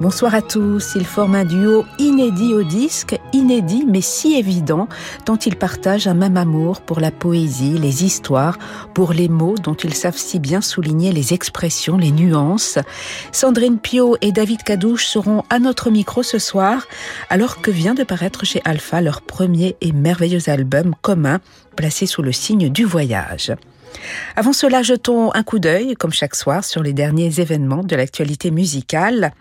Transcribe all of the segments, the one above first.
Bonsoir à tous. Ils forment un duo inédit au disque, inédit mais si évident, dont ils partagent un même amour pour la poésie, les histoires, pour les mots dont ils savent si bien souligner les expressions, les nuances. Sandrine Pio et David Cadouche seront à notre micro ce soir, alors que vient de paraître chez Alpha leur premier et merveilleux album commun, placé sous le signe du voyage. Avant cela, jetons un coup d'œil, comme chaque soir, sur les derniers événements de l'actualité musicale.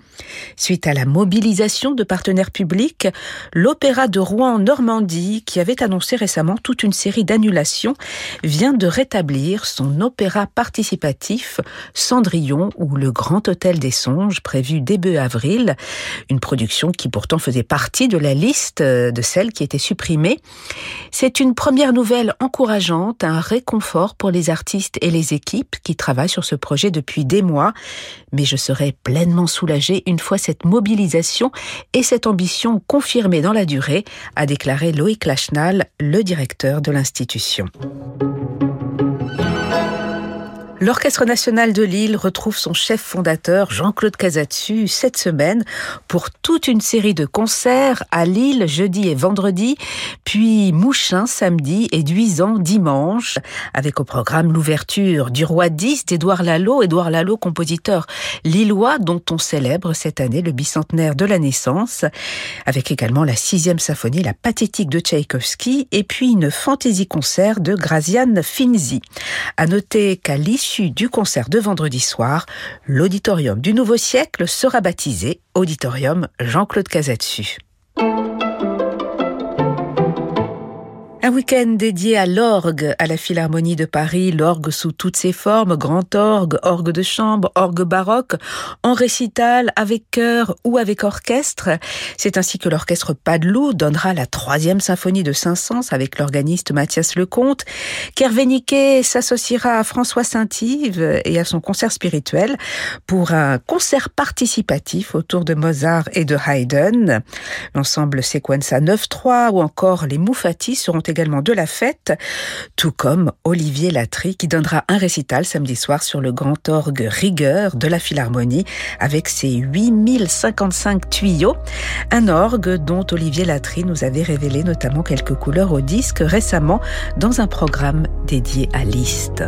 Suite à la mobilisation de partenaires publics, l'Opéra de Rouen-Normandie, qui avait annoncé récemment toute une série d'annulations, vient de rétablir son opéra participatif Cendrillon ou Le Grand Hôtel des Songes, prévu début avril, une production qui pourtant faisait partie de la liste de celles qui étaient supprimées. C'est une première nouvelle encourageante, un réconfort pour les artistes et les équipes qui travaillent sur ce projet depuis des mois, mais je serai pleinement soulagée une fois cette mobilisation et cette ambition confirmées dans la durée, a déclaré Loïc Lachenal, le directeur de l'institution. L'Orchestre national de Lille retrouve son chef fondateur Jean-Claude Casatsu cette semaine pour toute une série de concerts à Lille jeudi et vendredi, puis Mouchin samedi et Duisan dimanche, avec au programme l'ouverture du Roi 10 d'Édouard Lalo, Édouard Lalo compositeur lillois dont on célèbre cette année le bicentenaire de la naissance, avec également la sixième symphonie, la pathétique de Tchaïkovski, et puis une fantaisie concert de Graziane Finzi. À noter qu'à du concert de vendredi soir, l'auditorium du Nouveau Siècle sera baptisé Auditorium Jean-Claude Casatsu. Un week-end dédié à l'orgue à la Philharmonie de Paris, l'orgue sous toutes ses formes, grand orgue, orgue de chambre, orgue baroque, en récital, avec chœur ou avec orchestre. C'est ainsi que l'orchestre Padelou donnera la troisième symphonie de Saint-Saëns avec l'organiste Mathias Lecomte, qu'Hervé s'associera à François Saint-Yves et à son concert spirituel pour un concert participatif autour de Mozart et de Haydn. L'ensemble Sequenza 9-3 ou encore les Moufati seront également de la fête, tout comme Olivier Latry qui donnera un récital samedi soir sur le grand orgue Rigueur de la Philharmonie avec ses 8055 tuyaux. Un orgue dont Olivier Latry nous avait révélé notamment quelques couleurs au disque récemment dans un programme dédié à Liszt.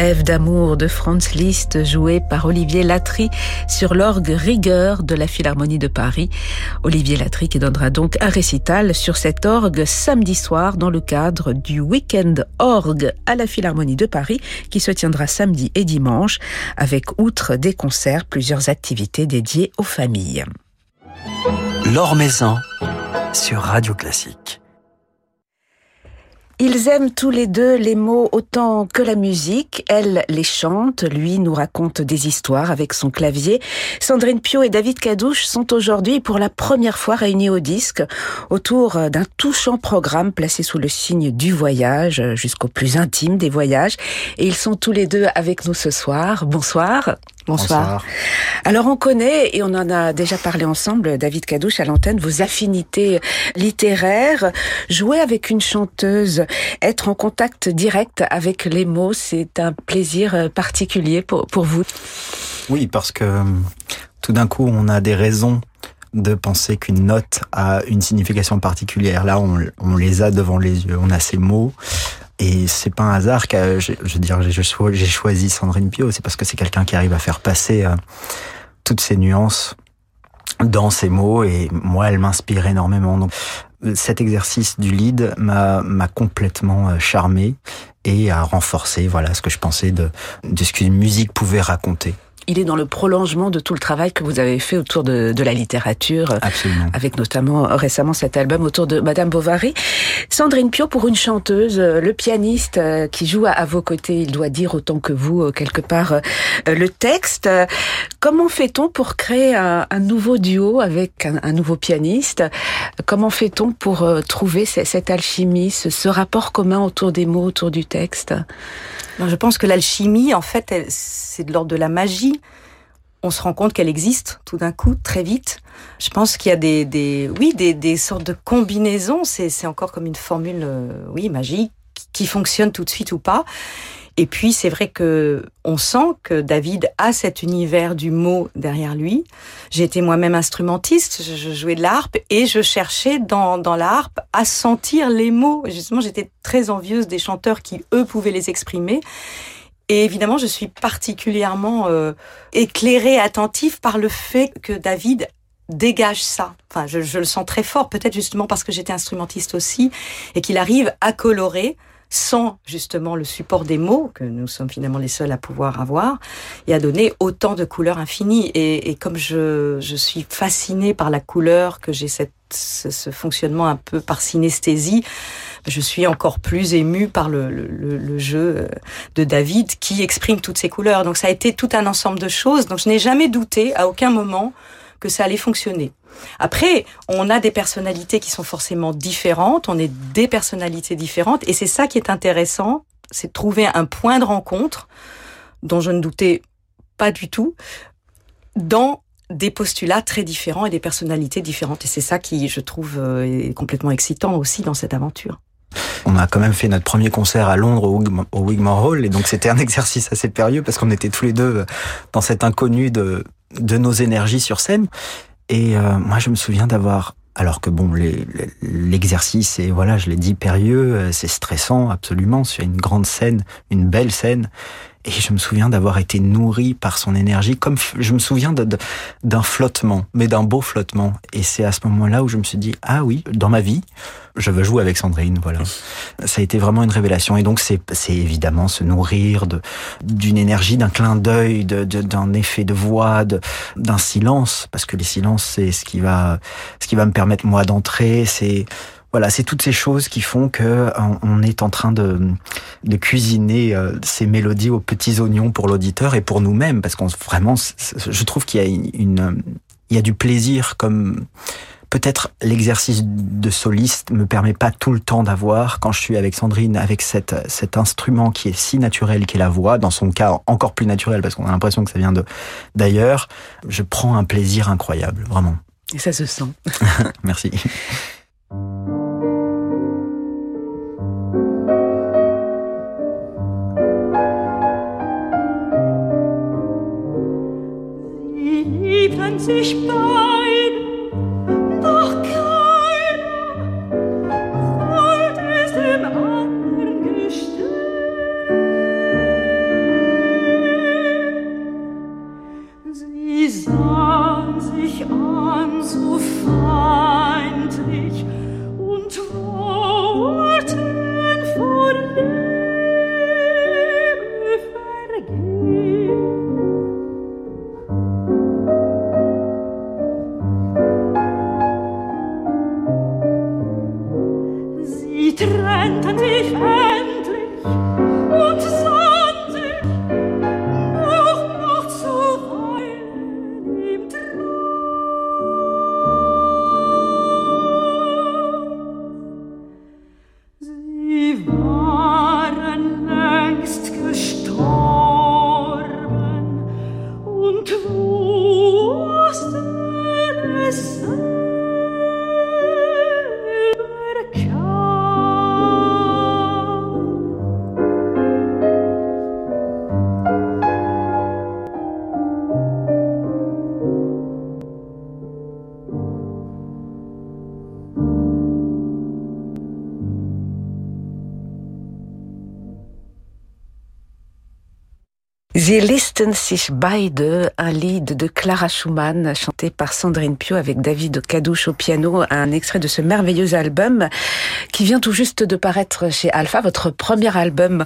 Rêve d'amour de Franz Liszt joué par Olivier Latry sur l'orgue Rigueur de la Philharmonie de Paris. Olivier Latry qui donnera donc un récital sur cet orgue samedi soir dans le cadre du Weekend Orgue à la Philharmonie de Paris qui se tiendra samedi et dimanche avec outre des concerts plusieurs activités dédiées aux familles. L'Or Maison sur Radio Classique. Ils aiment tous les deux les mots autant que la musique. Elle les chante, lui nous raconte des histoires avec son clavier. Sandrine Pio et David Cadouche sont aujourd'hui pour la première fois réunis au disque autour d'un touchant programme placé sous le signe du voyage jusqu'au plus intime des voyages. Et ils sont tous les deux avec nous ce soir. Bonsoir. Bonsoir. Alors on connaît, et on en a déjà parlé ensemble, David Cadouche à l'antenne, vos affinités littéraires. Jouer avec une chanteuse, être en contact direct avec les mots, c'est un plaisir particulier pour, pour vous Oui, parce que tout d'un coup, on a des raisons de penser qu'une note a une signification particulière. Là, on, on, les a devant les yeux. On a ces mots. Et c'est pas un hasard que je, veux dire j'ai choisi Sandrine Pio, c'est parce que c'est quelqu'un qui arrive à faire passer euh, toutes ces nuances dans ses mots. Et moi elle m'inspire énormément. Donc cet exercice du lead m'a m'a complètement euh, charmé et a renforcé voilà ce que je pensais de de ce qu'une musique pouvait raconter il est dans le prolongement de tout le travail que vous avez fait autour de, de la littérature, Absolument. avec notamment récemment cet album autour de Madame Bovary. Sandrine Pio, pour une chanteuse, le pianiste qui joue à, vos côtés, il doit dire autant que vous quelque part le texte. Comment fait-on pour créer un, un, nouveau duo avec un, un nouveau pianiste? Comment fait-on pour trouver cette alchimie, ce, ce rapport commun autour des mots, autour du texte? Je pense que l'alchimie, en fait, c'est de l'ordre de la magie. On se rend compte qu'elle existe tout d'un coup, très vite. Je pense qu'il y a des, des oui, des, des, sortes de combinaisons. C'est encore comme une formule, euh, oui, magique, qui fonctionne tout de suite ou pas. Et puis c'est vrai que on sent que David a cet univers du mot derrière lui. Été moi-même instrumentiste, je jouais de l'harpe et je cherchais dans, dans la harpe à sentir les mots. Justement, j'étais très envieuse des chanteurs qui eux pouvaient les exprimer. Et évidemment, je suis particulièrement euh, éclairée, attentive par le fait que David dégage ça. Enfin, je le sens très fort, peut-être justement parce que j'étais instrumentiste aussi, et qu'il arrive à colorer sans justement le support des mots, que nous sommes finalement les seuls à pouvoir avoir, et à donner autant de couleurs infinies. Et, et comme je, je, suis fascinée par la couleur, que j'ai cette ce, ce, fonctionnement un peu par synesthésie, je suis encore plus émue par le, le, le, jeu de David qui exprime toutes ces couleurs. Donc ça a été tout un ensemble de choses. Donc je n'ai jamais douté à aucun moment que ça allait fonctionner. Après, on a des personnalités qui sont forcément différentes, on est des personnalités différentes, et c'est ça qui est intéressant, c'est de trouver un point de rencontre dont je ne doutais pas du tout, dans des postulats très différents et des personnalités différentes. Et c'est ça qui, je trouve, est complètement excitant aussi dans cette aventure. On a quand même fait notre premier concert à Londres au Wigmore Hall, et donc c'était un exercice assez périlleux parce qu'on était tous les deux dans cet inconnu de, de nos énergies sur scène. Et euh, moi, je me souviens d'avoir alors que bon, l'exercice est voilà, je l'ai dit, périlleux, c'est stressant absolument. C'est une grande scène, une belle scène, et je me souviens d'avoir été nourri par son énergie, comme je me souviens d'un flottement, mais d'un beau flottement. Et c'est à ce moment-là où je me suis dit ah oui, dans ma vie, je veux jouer avec Sandrine. Voilà, ça a été vraiment une révélation. Et donc c'est évidemment se nourrir d'une énergie, d'un clin d'œil, d'un effet de voix, d'un silence, parce que les silences c'est ce qui va ce qui va me permettre moi d'entrer. C'est voilà, c'est toutes ces choses qui font que on est en train de, de cuisiner ces mélodies aux petits oignons pour l'auditeur et pour nous-mêmes, parce qu'on vraiment, je trouve qu'il y a une, il y a du plaisir comme peut-être l'exercice de soliste me permet pas tout le temps d'avoir quand je suis avec Sandrine avec cette, cet instrument qui est si naturel qu'est la voix dans son cas encore plus naturel parce qu'on a l'impression que ça vient de d'ailleurs. Je prends un plaisir incroyable vraiment. Et ça se sent. Merci liebten sich beiden, doch keiner wollte es dem anderen gestehen. Sie sah listen sich beide, un lead de Clara Schumann, chanté par Sandrine Pio avec David Cadouche au piano, un extrait de ce merveilleux album qui vient tout juste de paraître chez Alpha, votre premier album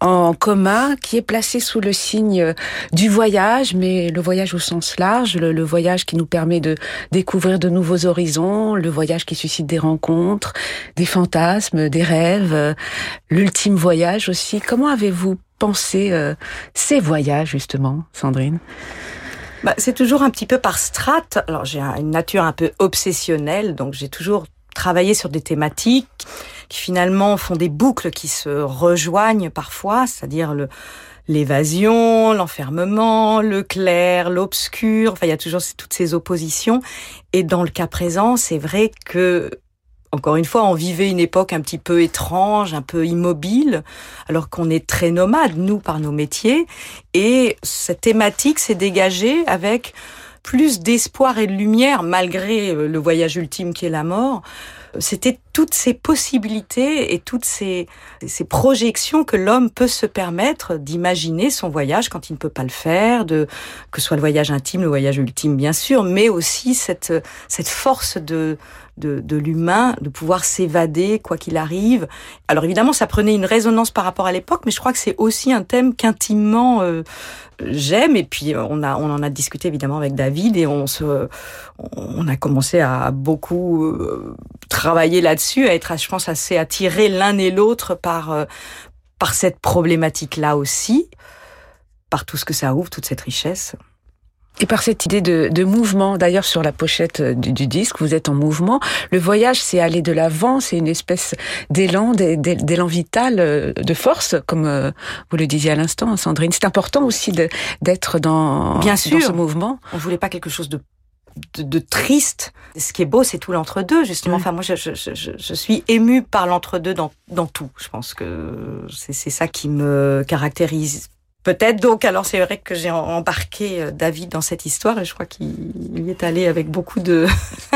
en commun, qui est placé sous le signe du voyage, mais le voyage au sens large, le voyage qui nous permet de découvrir de nouveaux horizons, le voyage qui suscite des rencontres, des fantasmes, des rêves, l'ultime voyage aussi. Comment avez-vous penser euh, ces voyages justement, Sandrine? Bah, C'est toujours un petit peu par strate. Alors j'ai une nature un peu obsessionnelle, donc j'ai toujours travaillé sur des thématiques qui finalement font des boucles qui se rejoignent parfois, c'est-à-dire le l'évasion, l'enfermement, le clair, l'obscur, enfin il y a toujours toutes ces oppositions. Et dans le cas présent, c'est vrai que encore une fois, on vivait une époque un petit peu étrange, un peu immobile, alors qu'on est très nomade, nous, par nos métiers. Et cette thématique s'est dégagée avec plus d'espoir et de lumière, malgré le voyage ultime qui est la mort. C'était toutes ces possibilités et toutes ces, ces projections que l'homme peut se permettre d'imaginer son voyage quand il ne peut pas le faire, de, que ce soit le voyage intime, le voyage ultime, bien sûr, mais aussi cette, cette force de, de, l'humain, de pouvoir s'évader quoi qu'il arrive. Alors évidemment, ça prenait une résonance par rapport à l'époque, mais je crois que c'est aussi un thème qu'intimement euh, j'aime. Et puis on a, on en a discuté évidemment avec David et on se, on a commencé à beaucoup euh, travailler là-dessus, à être, je pense, assez attirés l'un et l'autre par euh, par cette problématique-là aussi, par tout ce que ça ouvre, toute cette richesse. Et par cette idée de, de mouvement, d'ailleurs sur la pochette euh, du, du, disque, vous êtes en mouvement. Le voyage, c'est aller de l'avant, c'est une espèce d'élan, d'élan vital, euh, de force, comme vous le disiez à l'instant, Sandrine. C'est important aussi d'être dans, Bien sûr. dans ce mouvement. On voulait pas quelque chose de de, de, triste. Ce qui est beau, c'est tout l'entre-deux, justement. Mmh. Enfin, moi, je, je, je, je suis émue par l'entre-deux dans, dans tout. Je pense que c'est ça qui me caractérise Peut-être donc, alors c'est vrai que j'ai embarqué euh, David dans cette histoire et je crois qu'il y est allé avec beaucoup de,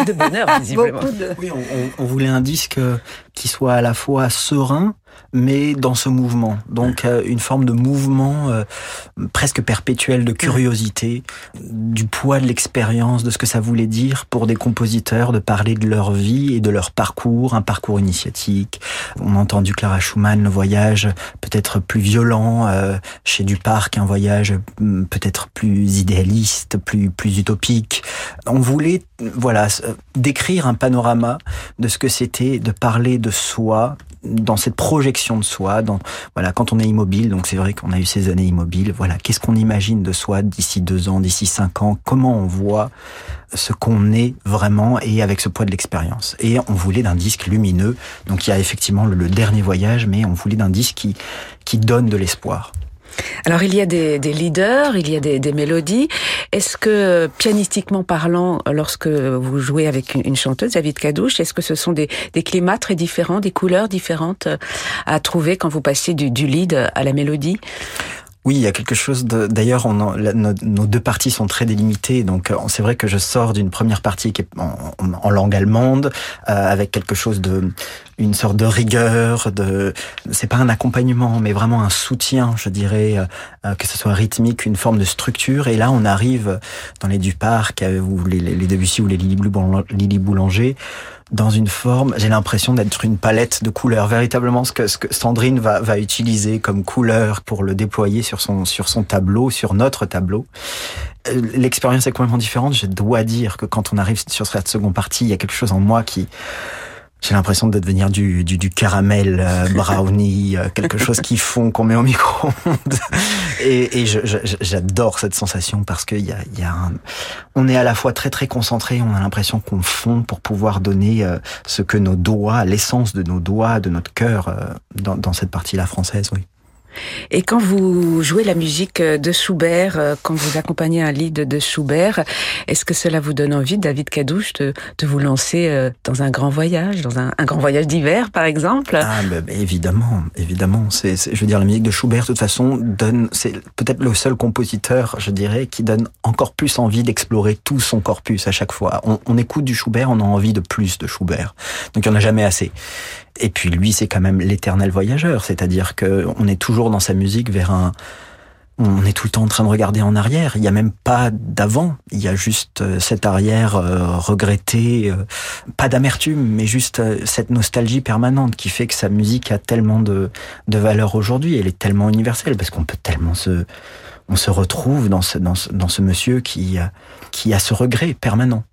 de bonheur, visiblement. de... Oui, on, on, voulait un disque qui soit à la fois serein, mais dans ce mouvement. Donc euh, une forme de mouvement euh, presque perpétuel de curiosité, du poids de l'expérience, de ce que ça voulait dire pour des compositeurs de parler de leur vie et de leur parcours, un parcours initiatique. On a entendu Clara Schumann, le voyage peut-être plus violent euh, chez Duparc, un voyage mm, peut-être plus idéaliste, plus plus utopique. On voulait voilà décrire un panorama de ce que c'était de parler de soi dans cette projection de soi, dans voilà, quand on est immobile, donc c'est vrai qu'on a eu ces années immobiles. Voilà, qu'est-ce qu'on imagine de soi d'ici deux ans, d'ici cinq ans Comment on voit ce qu'on est vraiment et avec ce poids de l'expérience. Et on voulait d'un disque lumineux. Donc il y a effectivement le, le dernier voyage, mais on voulait d'un disque qui qui donne de l'espoir. Alors il y a des, leaders, il y a des, des mélodies. Est-ce que pianistiquement parlant, lorsque vous jouez avec une, chanteuse, David Cadouche, est-ce que ce sont des, climats très différents, des couleurs différentes à trouver quand vous passez du lead à la mélodie? Oui, il y a quelque chose. D'ailleurs, nos, nos, deux parties sont très délimitées, donc c'est vrai que je sors d'une première partie qui est en, en langue allemande, euh, avec quelque chose de, une sorte de rigueur, de. C'est pas un accompagnement, mais vraiment un soutien, je dirais, euh, que ce soit rythmique, une forme de structure. Et là, on arrive dans les Duparc, ou les, les Debussy ou les Lily Boulanger dans une forme, j'ai l'impression d'être une palette de couleurs, véritablement ce que, ce que Sandrine va, va utiliser comme couleur pour le déployer sur son, sur son tableau, sur notre tableau. Euh, l'expérience est complètement différente. Je dois dire que quand on arrive sur cette seconde partie, il y a quelque chose en moi qui, j'ai l'impression de devenir du, du, du caramel euh, brownie, euh, quelque chose qui fond, qu'on met au micro-ondes. Et, et j'adore cette sensation parce qu'il y a, y a un... on est à la fois très très concentré, on a l'impression qu'on fond pour pouvoir donner euh, ce que nos doigts, l'essence de nos doigts, de notre cœur euh, dans, dans cette partie-là française, oui. Et quand vous jouez la musique de Schubert, euh, quand vous accompagnez un lead de Schubert, est-ce que cela vous donne envie, David Cadouche, de, vous lancer euh, dans un grand voyage, dans un, grand voyage d'hiver, par exemple? Ah, ben, ben, évidemment, évidemment. C'est, je veux dire, la musique de Schubert, de toute façon, donne, c'est peut-être le seul compositeur, je dirais, qui donne encore plus envie d'explorer tout son corpus à chaque fois. On, on écoute du Schubert, on a envie de plus de Schubert. Donc il n'y en a jamais assez. Et puis lui, c'est quand même l'éternel voyageur, c'est-à-dire que on est toujours dans sa musique vers un on est tout le temps en train de regarder en arrière. Il n'y a même pas d'avant. Il y a juste euh, cette arrière euh, regrettée, euh, pas d'amertume, mais juste cette nostalgie permanente qui fait que sa musique a tellement de, de valeur aujourd'hui. Elle est tellement universelle parce qu'on peut tellement se, on se retrouve dans ce, dans ce, dans ce monsieur qui, qui a ce regret permanent.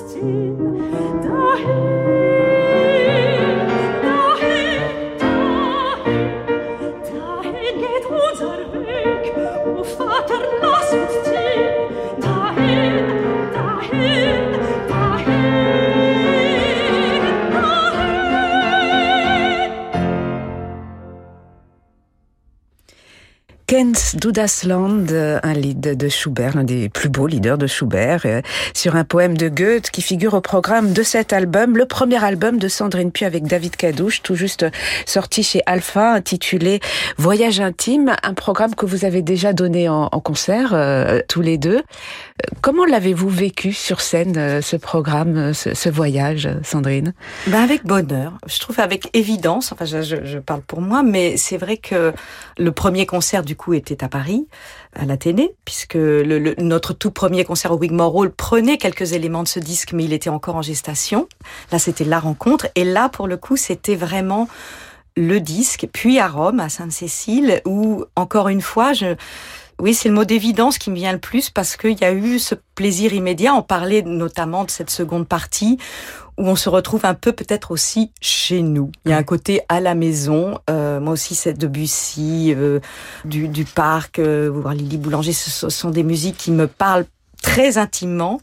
Christine. Dudasland, un lead de Schubert, l'un des plus beaux leaders de Schubert, euh, sur un poème de Goethe qui figure au programme de cet album, le premier album de Sandrine Puy avec David Cadouche, tout juste sorti chez Alpha, intitulé Voyage intime, un programme que vous avez déjà donné en, en concert, euh, tous les deux. Comment l'avez-vous vécu sur scène, euh, ce programme, euh, ce, voyage, Sandrine? Ben Avec bonheur, je trouve avec évidence, enfin je, je parle pour moi, mais c'est vrai que le premier concert du coup était à Paris, à l'Athénée, puisque le, le, notre tout premier concert au Wigmore Hall prenait quelques éléments de ce disque, mais il était encore en gestation. Là c'était la rencontre, et là pour le coup c'était vraiment le disque, puis à Rome, à Sainte-Cécile, où encore une fois je oui, c'est le mot d'évidence qui me vient le plus parce qu'il y a eu ce plaisir immédiat. On parlait notamment de cette seconde partie où on se retrouve un peu peut-être aussi chez nous. Il y a un côté à la maison. Euh, moi aussi, c'est Debussy, euh, du, du parc, euh, voir Lily Boulanger, ce sont des musiques qui me parlent très intimement.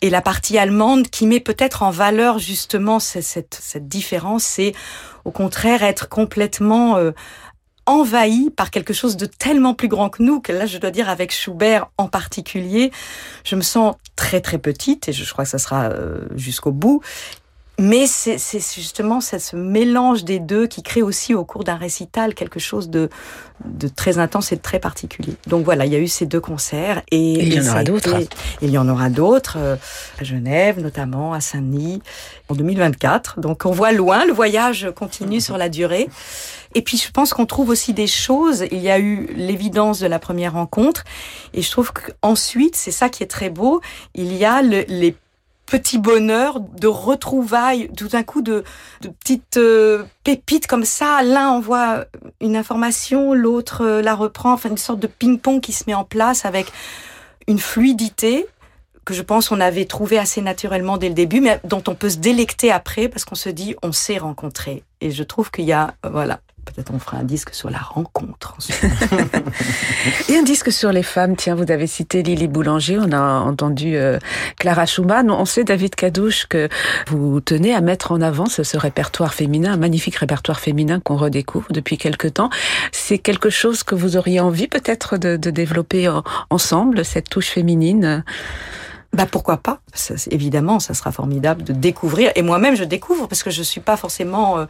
Et la partie allemande qui met peut-être en valeur justement cette, cette, cette différence, c'est au contraire être complètement... Euh, envahi par quelque chose de tellement plus grand que nous, que là, je dois dire, avec Schubert en particulier, je me sens très très petite, et je crois que ça sera euh, jusqu'au bout. Mais c'est justement ce mélange des deux qui crée aussi au cours d'un récital quelque chose de, de très intense et de très particulier. Donc voilà, il y a eu ces deux concerts. Et, et il y en aura d'autres. Il y en aura d'autres, euh, à Genève notamment, à Saint-Denis, en 2024. Donc on voit loin, le voyage continue sur la durée. Et puis je pense qu'on trouve aussi des choses. Il y a eu l'évidence de la première rencontre, et je trouve qu'ensuite, c'est ça qui est très beau. Il y a le, les petits bonheurs de retrouvailles, tout d'un coup de, de petites euh, pépites comme ça. L'un envoie une information, l'autre euh, la reprend. Enfin, une sorte de ping-pong qui se met en place avec une fluidité que je pense on avait trouvé assez naturellement dès le début, mais dont on peut se délecter après parce qu'on se dit on s'est rencontrés. Et je trouve qu'il y a, voilà, peut-être on fera un disque sur la rencontre. Et un disque sur les femmes. Tiens, vous avez cité Lily Boulanger, on a entendu euh, Clara Schumann. On sait, David Cadouche, que vous tenez à mettre en avant ce, ce répertoire féminin, un magnifique répertoire féminin qu'on redécouvre depuis quelque temps. C'est quelque chose que vous auriez envie peut-être de, de développer ensemble, cette touche féminine? Bah pourquoi pas? Ça, Évidemment, ça sera formidable de découvrir. Et moi-même, je découvre parce que je suis pas forcément euh,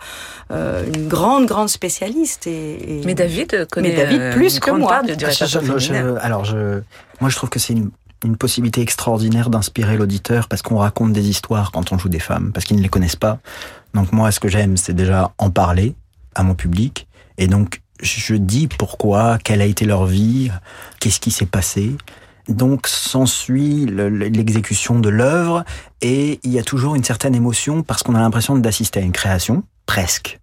euh, une grande, grande spécialiste. Et, et... Mais David connaît Mais David plus que moi. Du, du je, je, je, alors, je, moi, je trouve que c'est une, une possibilité extraordinaire d'inspirer l'auditeur parce qu'on raconte des histoires quand on joue des femmes, parce qu'ils ne les connaissent pas. Donc moi, ce que j'aime, c'est déjà en parler à mon public. Et donc, je dis pourquoi, quelle a été leur vie, qu'est-ce qui s'est passé. Donc s'ensuit l'exécution de l'œuvre et il y a toujours une certaine émotion parce qu'on a l'impression d'assister à une création, presque.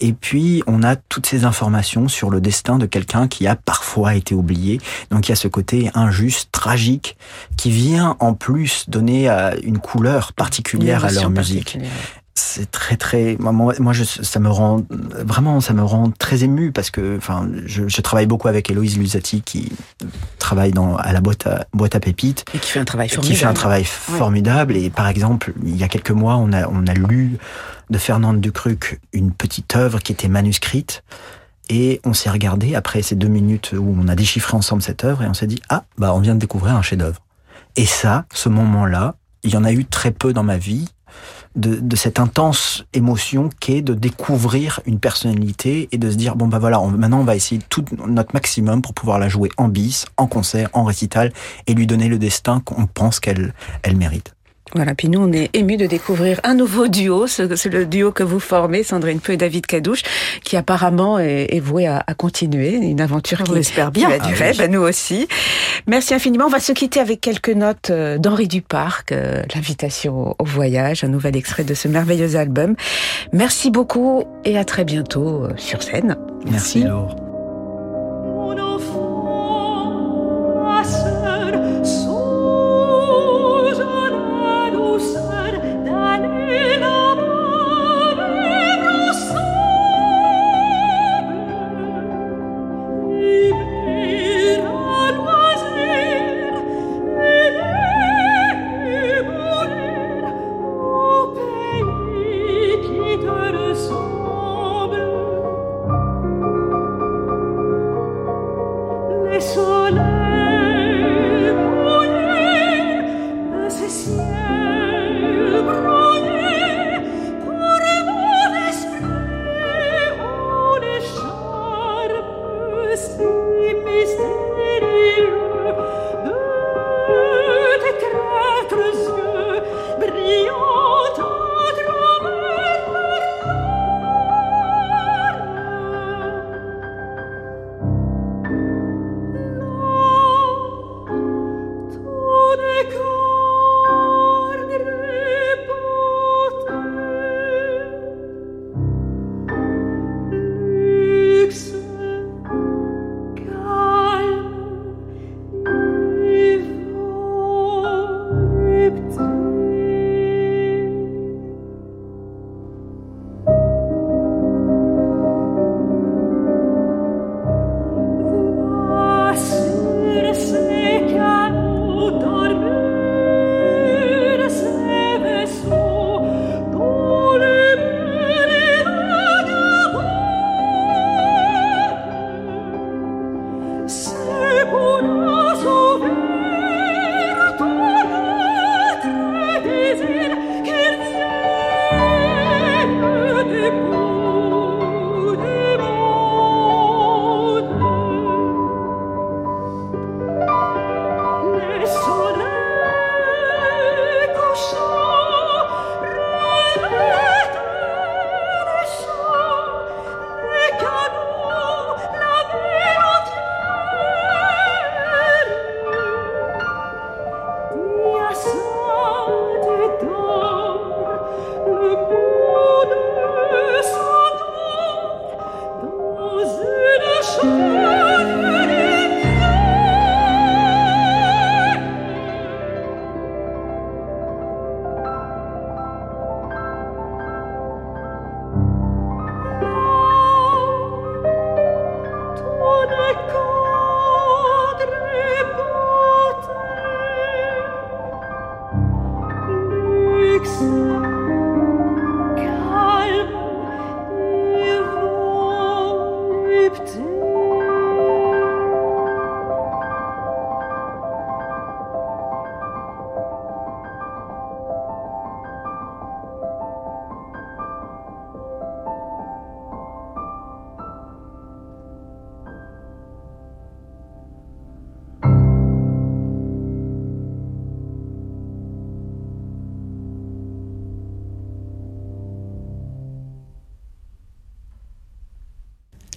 Et puis, on a toutes ces informations sur le destin de quelqu'un qui a parfois été oublié. Donc, il y a ce côté injuste, tragique, qui vient en plus donner une couleur particulière à leur musique c'est très très moi, moi je, ça me rend vraiment ça me rend très ému parce que enfin je, je travaille beaucoup avec Héloïse Lusati qui travaille dans à la boîte à boîte à pépites. Et qui fait un travail formidable. qui fait un travail formidable. Et par exemple il y a quelques mois on a on a lu de Fernande Ducruc une petite œuvre qui était manuscrite. Et on s'est regardé après ces deux minutes où on a déchiffré ensemble cette œuvre et on s'est dit ah bah on vient de découvrir un chef-d'œuvre. Et ça ce moment là il y en a eu très peu dans ma vie de, de, cette intense émotion qu'est de découvrir une personnalité et de se dire bon bah voilà maintenant on va essayer tout notre maximum pour pouvoir la jouer en bis, en concert, en récital et lui donner le destin qu'on pense qu'elle elle mérite. Voilà, puis nous, on est émus de découvrir un nouveau duo, c'est le duo que vous formez, Sandrine Peu et David Cadouche, qui apparemment est, est voué à, à, continuer, une aventure on qui, espère bien. qui va durer, ah oui. ben nous aussi. Merci infiniment. On va se quitter avec quelques notes euh, d'Henri Duparc, euh, l'invitation au voyage, un nouvel extrait de ce merveilleux album. Merci beaucoup et à très bientôt euh, sur scène. Merci, Merci Laure.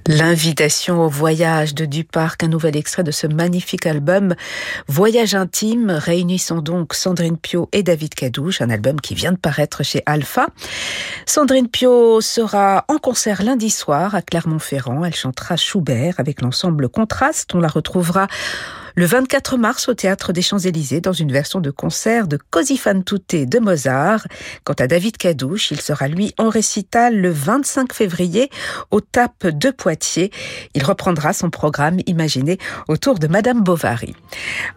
L'invitation au voyage de Duparc, un nouvel extrait de ce magnifique album Voyage intime, réunissant donc Sandrine Pio et David Cadouche, un album qui vient de paraître chez Alpha. Sandrine Pio sera en concert lundi soir à Clermont-Ferrand. Elle chantera Schubert avec l'ensemble Contraste. On la retrouvera le 24 mars au Théâtre des Champs-Élysées dans une version de concert de Così fan tutte de Mozart. Quant à David Cadouche, il sera lui en récital le 25 février au TAP de Poitiers. Il reprendra son programme imaginé autour de Madame Bovary.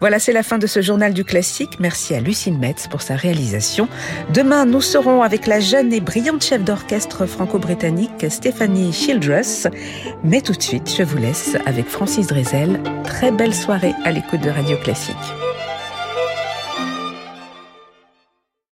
Voilà, c'est la fin de ce journal du classique. Merci à Lucille Metz pour sa réalisation. Demain, nous serons avec la jeune et brillante chef d'orchestre franco-britannique Stéphanie Childress. Mais tout de suite, je vous laisse avec Francis Drezel. Très belle soirée à à l'écoute de Radio Classique.